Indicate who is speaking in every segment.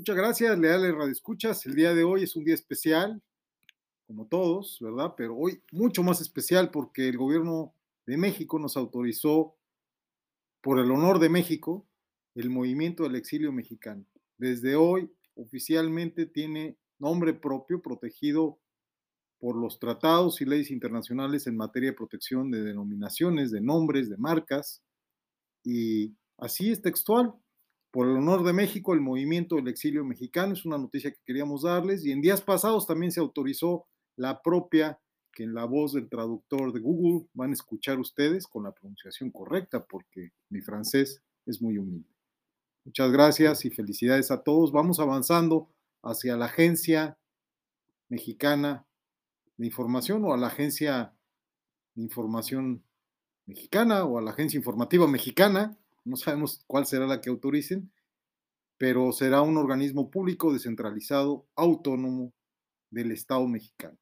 Speaker 1: Muchas gracias, leales radioescuchas. El día de hoy es un día especial, como todos, ¿verdad? Pero hoy mucho más especial porque el gobierno de México nos autorizó, por el honor de México, el movimiento del exilio mexicano. Desde hoy oficialmente tiene nombre propio protegido por los tratados y leyes internacionales en materia de protección de denominaciones, de nombres, de marcas. Y así es textual. Por el honor de México, el movimiento del exilio mexicano es una noticia que queríamos darles. Y en días pasados también se autorizó la propia, que en la voz del traductor de Google van a escuchar ustedes con la pronunciación correcta, porque mi francés es muy humilde. Muchas gracias y felicidades a todos. Vamos avanzando hacia la Agencia Mexicana de Información o a la Agencia de Información Mexicana o a la Agencia Informativa Mexicana. No sabemos cuál será la que autoricen, pero será un organismo público descentralizado, autónomo del Estado mexicano.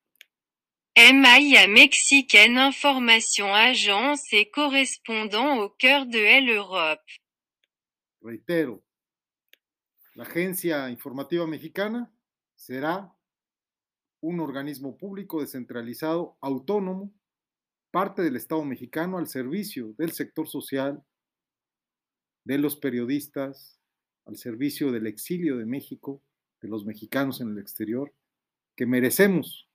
Speaker 2: MIA Mexicaine Information Agence et correspondant au cœur de l'Europe.
Speaker 1: Reitero, la Agencia Informativa Mexicana será un organismo público descentralizado, autónomo, parte del Estado mexicano al servicio del sector social, de los periodistas, al servicio del exilio de México, de los mexicanos en el exterior, que merecemos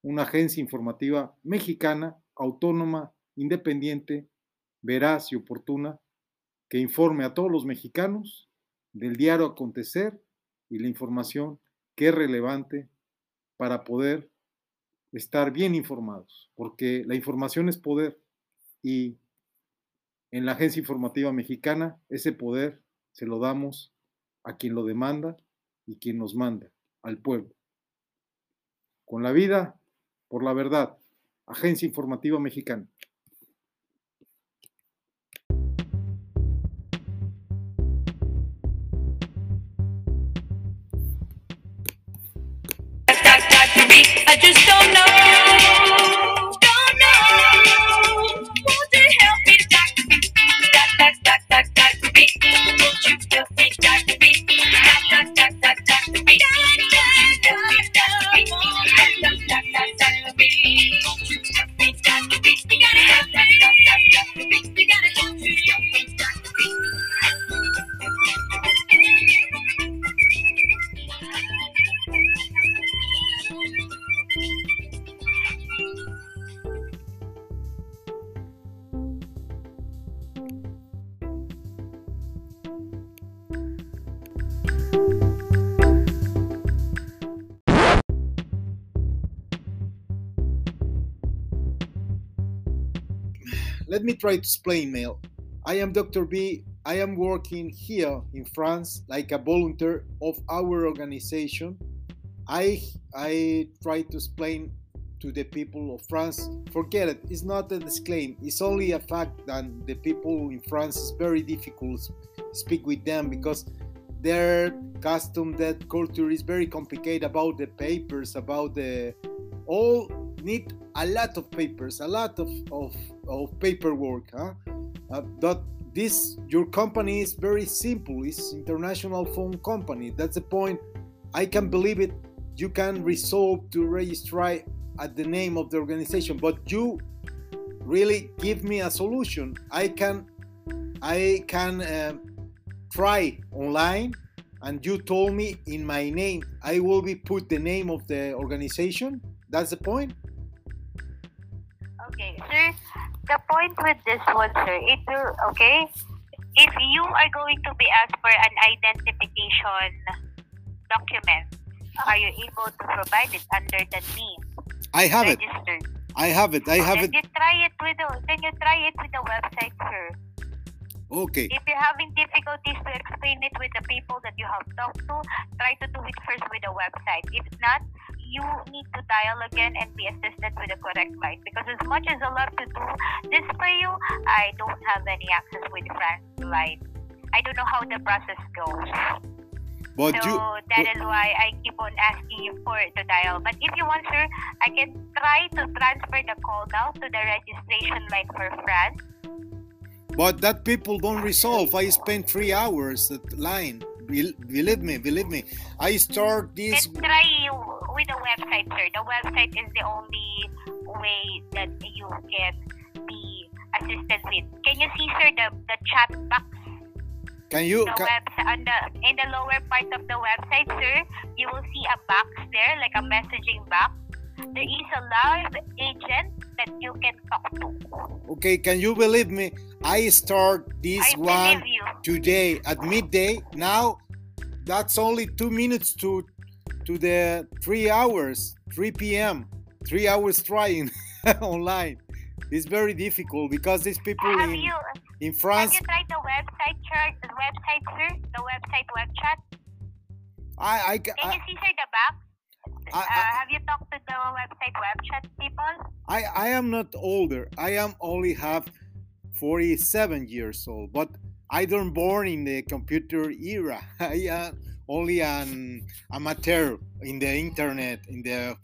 Speaker 1: una agencia informativa mexicana, autónoma, independiente, veraz y oportuna, que informe a todos los mexicanos del diario acontecer y la información que es relevante para poder estar bien informados, porque la información es poder y en la Agencia Informativa Mexicana ese poder se lo damos a quien lo demanda y quien nos manda, al pueblo. Con la vida, por la verdad, Agencia Informativa Mexicana. Let me try to explain, Mel. I am Dr. B. I am working here in France like a volunteer of our organization. I I try to explain to the people of France. Forget it. It's not a disclaim. It's only a fact that the people in France is very difficult to speak with them because their custom, that culture is very complicated about the papers, about the all need a lot of papers, a lot of, of, of paperwork. Huh? Uh, but this your company is very simple. It's international phone company. That's the point. I can believe it. You can resolve to register at the name of the organization, but you really give me a solution. I can I can uh, try online, and you told me in my name I will be put the name of the organization. That's the point.
Speaker 3: Okay, sir. The point with this one, sir, it will, okay? If you are going to be asked for an identification document, are you able to provide it under that name?
Speaker 1: I have it. I have it. I have
Speaker 3: then
Speaker 1: it.
Speaker 3: you try it with the then you try it with the website, sir.
Speaker 1: Okay.
Speaker 3: If you're having difficulties to explain it with the people that you have talked to, try to do it first with the website. If not, you need to dial again and be assisted with the correct line. Because as much as I love to do this for you, I don't have any access with France line. I don't know how the process goes.
Speaker 1: But
Speaker 3: so
Speaker 1: you.
Speaker 3: that is why I keep on asking you for to dial. But if you want, sir, I can try to transfer the call now to the registration line for France.
Speaker 1: But that people don't resolve. I spent three hours at line Believe me, believe me. I start this.
Speaker 3: Let's try with the website, sir. The website is the only way that you can be assisted with. Can you see, sir, the, the chat box?
Speaker 1: Can you?
Speaker 3: The
Speaker 1: Can,
Speaker 3: web on the in the lower part of the website, sir, you will see a box there, like a messaging box. There is a live agent that you can talk to.
Speaker 1: okay, can you believe me? I start this
Speaker 3: I
Speaker 1: one
Speaker 3: you.
Speaker 1: today at midday. Now, that's only two minutes to to the three hours, 3 p.m. Three hours trying online. It's very difficult because these people
Speaker 3: Have
Speaker 1: in
Speaker 3: you
Speaker 1: in
Speaker 3: have
Speaker 1: France.
Speaker 3: you tried the website, sir? The website, sir? The website web chat?
Speaker 1: I I, ca-
Speaker 3: Can
Speaker 1: I
Speaker 3: you see, sir, the box?
Speaker 1: I-
Speaker 3: uh,
Speaker 1: I-
Speaker 3: have you talked to the website web chat people?
Speaker 1: I, I am not older. I am only have 47 years old, but I don't born in the computer era. I am only an amateur in the internet, in the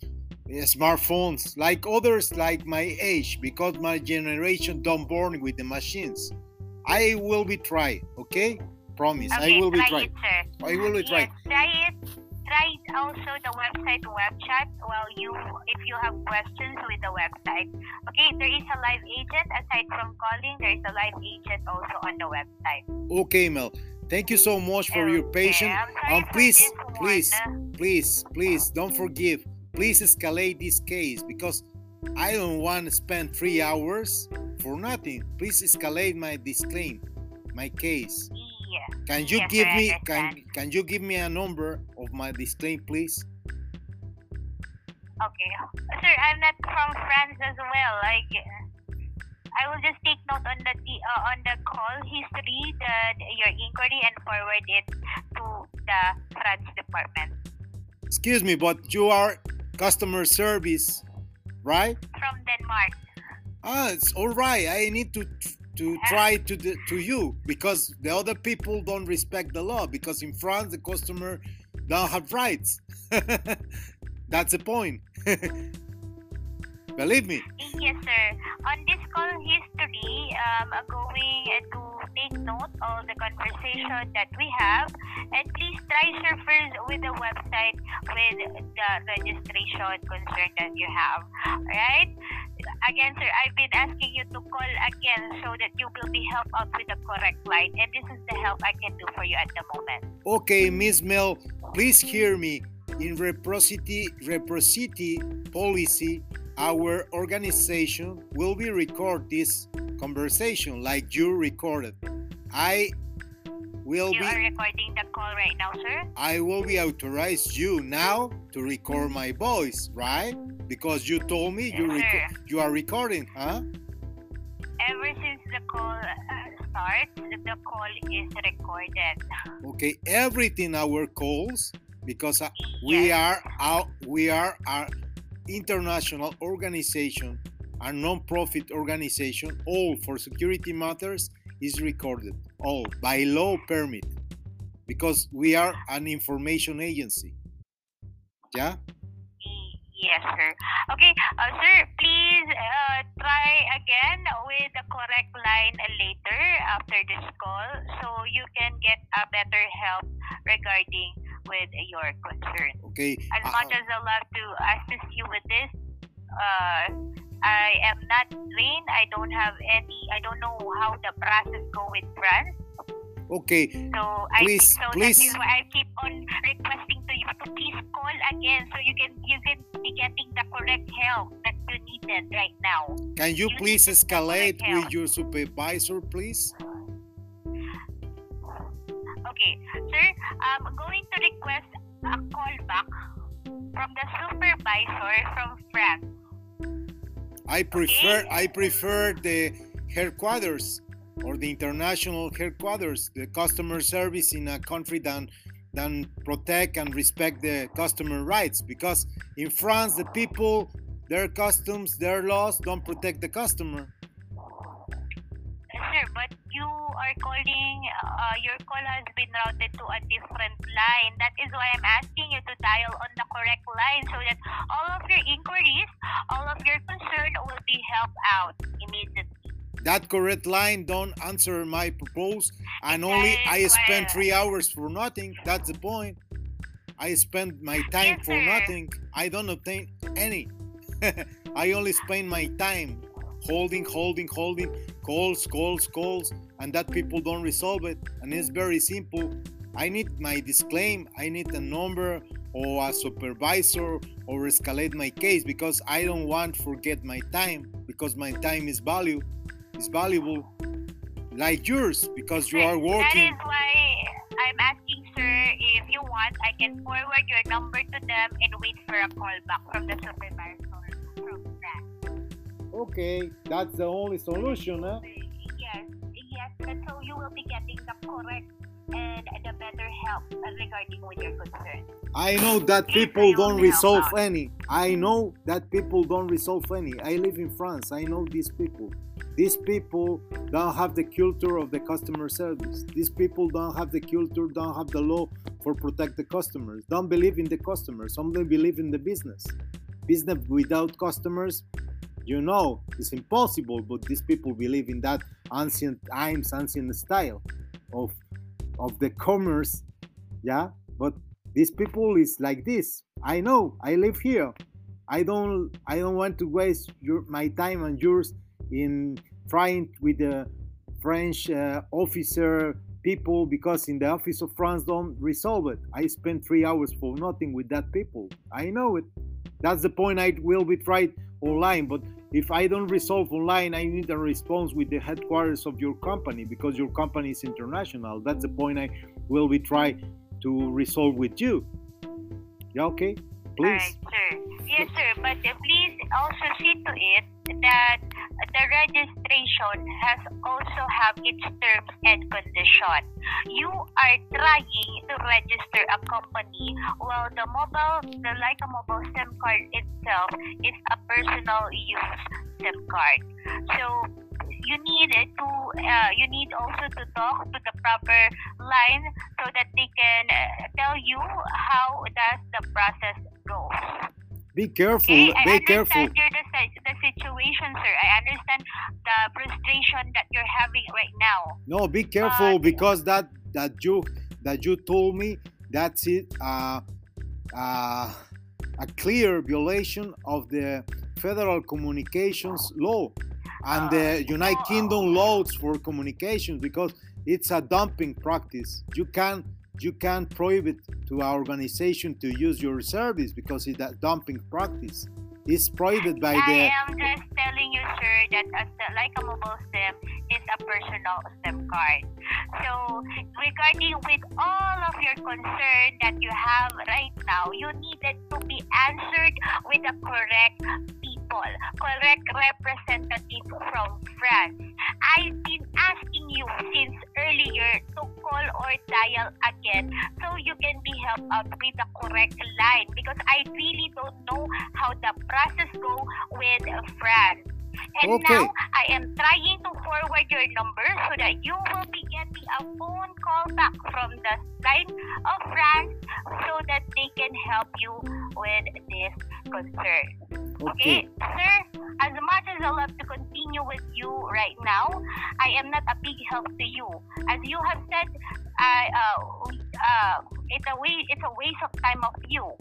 Speaker 1: smartphones, like others like my age, because my generation don't born with the machines. I will be try, okay? Promise.
Speaker 3: Okay,
Speaker 1: I will be
Speaker 3: try
Speaker 1: try.
Speaker 3: it.
Speaker 1: I will be try.
Speaker 3: Yes, try it. Try also the website web chat while you, if you have questions with the website. Okay, there is a live agent aside from calling. There is a live agent also on the website.
Speaker 1: Okay, Mel. Thank you so much for your patience. And
Speaker 3: for um, please,
Speaker 1: please, please, please don't forgive. Please escalate this case because I don't want to spend three hours for nothing. Please escalate my disclaim, my case.
Speaker 3: Yeah.
Speaker 1: Can you
Speaker 3: Yes,
Speaker 1: give me can can you give me a number my disclaim, please?
Speaker 3: Okay. Sir, I'm not from France as well. Like, I will just take note on the t- uh, on the call history, the your inquiry, and forward it to the France department
Speaker 1: Excuse me, but you are customer service, right?
Speaker 3: from Denmark.
Speaker 1: Ah, it's all right. I need to to try to the, to you because the other people don't respect the law because in France the customer don't have rights. That's the point. Believe me.
Speaker 3: Yes, sir. On this call history, um, I'm going to take note of the conversation that we have, and please try, sir, first with the website with the registration concern that you have. Right? Again, sir, I've been asking you to call again so that you will be helped out with the correct line, and this is the help I can do for you at the moment.
Speaker 1: Okay, Miss Mel, please hear me. In reciprocity reciprocity policy, our organization will be record this conversation like you recorded. I will
Speaker 3: You
Speaker 1: be
Speaker 3: are recording the call right now, sir?
Speaker 1: I will be authorized you now to record my voice, right? Because you told me you
Speaker 3: Yes, sir.
Speaker 1: you are recording, huh?
Speaker 3: Ever since the call uh, starts, the call is recorded.
Speaker 1: Okay, everything our calls because uh, we are out we are our international organization, a non-profit organization, all for security matters is recorded, all by law permit, because we are an information agency. Yeah.
Speaker 3: Yes, sir. Okay, uh, sir, please uh, try again with the correct line later after this call so you can get a better help regarding with your concern.
Speaker 1: Okay.
Speaker 3: As
Speaker 1: uh,
Speaker 3: much as I love to assist you with this, uh, I am not trained. I don't have any. I don't know how the process go with France.
Speaker 1: okay.
Speaker 3: So I
Speaker 1: Please,
Speaker 3: so
Speaker 1: please.
Speaker 3: that is why I keep on requesting to to please call again so you can you can be getting the correct help that you needed right now.
Speaker 1: Can you
Speaker 3: You
Speaker 1: please escalate with your supervisor, please?
Speaker 3: Okay, sir, I'm going to request a call back from the supervisor from France.
Speaker 1: I prefer I prefer the headquarters or the international headquarters, the customer service in a country than than protect and respect the customer rights because in France the people their customs their laws don't protect the customer
Speaker 3: Sir, but you are calling, uh, your call has been routed to a different line. That is why I'm asking you to dial on the correct line so that all of your inquiries, all of your concern will be helped out immediately.
Speaker 1: That correct line don't answer my purpose and only I
Speaker 3: is
Speaker 1: spend three hours for nothing. That's the point. I spend my time for nothing. I don't obtain any. I only spend my time holding, holding, holding calls, calls, calls, and that people don't resolve it. And it's very simple. I need my disclaim. I need a number or a supervisor or escalate my case because I don't want forget my time because my time is value is valuable like yours because you are working.
Speaker 3: is why I'm asking, sir, if you want, I can forward your number to them and wait for a call back from the supervisor from that.
Speaker 1: Okay, that's the only solution, huh?
Speaker 3: Yes, yes, and so you will be getting the correct and the better help regarding with your concern.
Speaker 1: I know that people don't resolve
Speaker 3: out.
Speaker 1: any. I know that people don't resolve any. I live in France. I know these people. These people don't have the culture of the customer service. These people don't have the culture, don't have the law for protect the customers. Don't believe in the customers. Only believe in the business. Business without customers, you know, it's impossible. But these people believe in that ancient times, ancient style of of the commerce. Yeah, but these people is like this i know i live here i don't i don't want to waste your my time and yours in trying with the french uh, officer people because in the office of france don't resolve it i spent three hours for nothing with that people i know it that's the point i will be tried online but if i don't resolve online i need a response with the headquarters of your company because your company is international that's the point i will be try to resolve with you. Yeah, okay? Please.
Speaker 3: Alright, sir. Yes, sir. But uh, please also see to it that the registration has also have its terms and condition. You are trying to register a company while the mobile, the Lycamobile SIM card itself is a personal use SIM card. So you need it to uh, you need also to talk to the proper line so that they can uh, tell you how does the process go.
Speaker 1: Be careful.
Speaker 3: Okay,
Speaker 1: Be careful.
Speaker 3: You're having right now.
Speaker 1: No, be careful
Speaker 3: But-
Speaker 1: because that that you that you told me that's it. Uh, uh, a clear violation of the federal communications law and the United Kingdom laws for communications because it's a dumping practice. You can you can't prohibit to our organization to use your service because it's a dumping practice. It's prohibited by
Speaker 3: I
Speaker 1: the I
Speaker 3: am just telling you, sir, that as the, Lycamobile SIM is a personal SIM card. So, regarding with all of your concern that you have right now, you needed to be answered with the correct people, correct representative from France. I've been asking you since earlier to call or dial again so you can be helped out with the correct line because I really don't know how the process go with France. And
Speaker 1: Okay.
Speaker 3: now I am trying to forward your number so that you will be getting a phone call back from the side of France so that they can help you with this concern.
Speaker 1: Okay.
Speaker 3: Okay, sir, as much as I love to continue with you right now, I am not a big help to you. As you have said, I uh, uh, it's a way, it's a waste of time of you.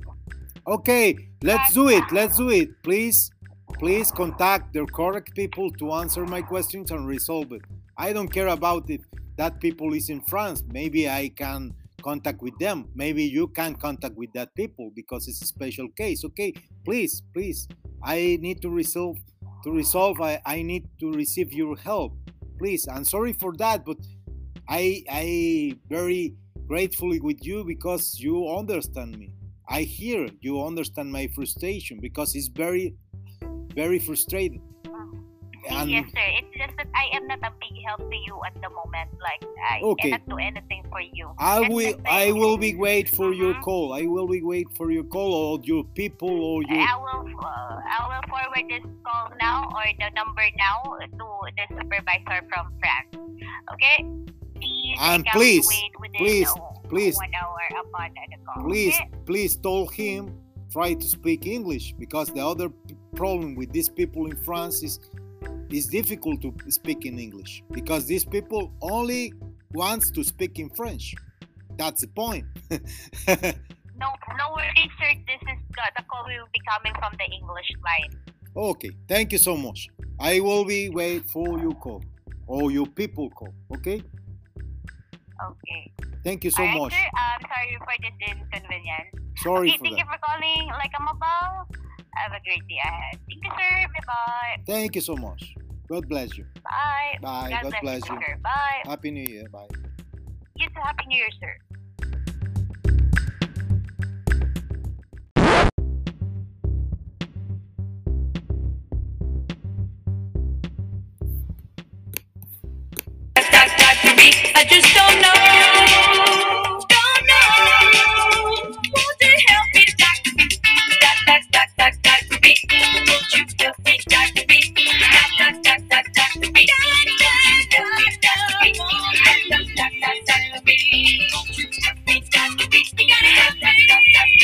Speaker 1: Okay, let's do it. Let's do it. Please, please contact the correct people to answer my questions and resolve it. I don't care about it. That people is in France. Maybe I can contact with them. Maybe you can contact with that people because it's a special case. Okay, please, please. I need to resolve. To resolve, I, I need to receive your help. Please. I'm sorry for that, but I I very gratefully with you because you understand me. I hear you understand my frustration because it's very, very frustrated. And
Speaker 3: yes, sir. It's just that I am not a big help to you at the moment. Like I
Speaker 1: Okay.
Speaker 3: cannot do anything for you.
Speaker 1: I
Speaker 3: That's
Speaker 1: will, I will be wait for your
Speaker 3: Mhm.
Speaker 1: call. I will be wait for your call or your people or your.
Speaker 3: I will uh, I will forward this call now or the number now to the supervisor from France. Okay? Please,
Speaker 1: And please, please,
Speaker 3: uh,
Speaker 1: please,
Speaker 3: one hour upon the call.
Speaker 1: Please,
Speaker 3: Okay?
Speaker 1: please told him try to speak English because the other problem with these people in France is it's difficult to speak in English because these people only wants to speak in French. That's the point.
Speaker 3: No, no worries, sir. This is the, the call will be coming from the English line.
Speaker 1: okay, thank you so much. I will be wait for your call or your people call. Okay,
Speaker 3: Okay.
Speaker 1: thank you so
Speaker 3: Alright,
Speaker 1: much.
Speaker 3: sir. Um, sorry for this inconvenience.
Speaker 1: Sorry
Speaker 3: okay,
Speaker 1: for
Speaker 3: thank you for calling Lycamobile. Have a great day ahead. Thank you, sir. Bye-bye.
Speaker 1: Thank you so much. God bless you.
Speaker 3: Bye.
Speaker 1: Bye.
Speaker 3: God,
Speaker 1: God bless you.
Speaker 3: sir. Bye.
Speaker 1: Happy New Year. Bye.
Speaker 3: You too. Happy New Year, sir.
Speaker 4: I just don't know. Beats got the beats, we got it.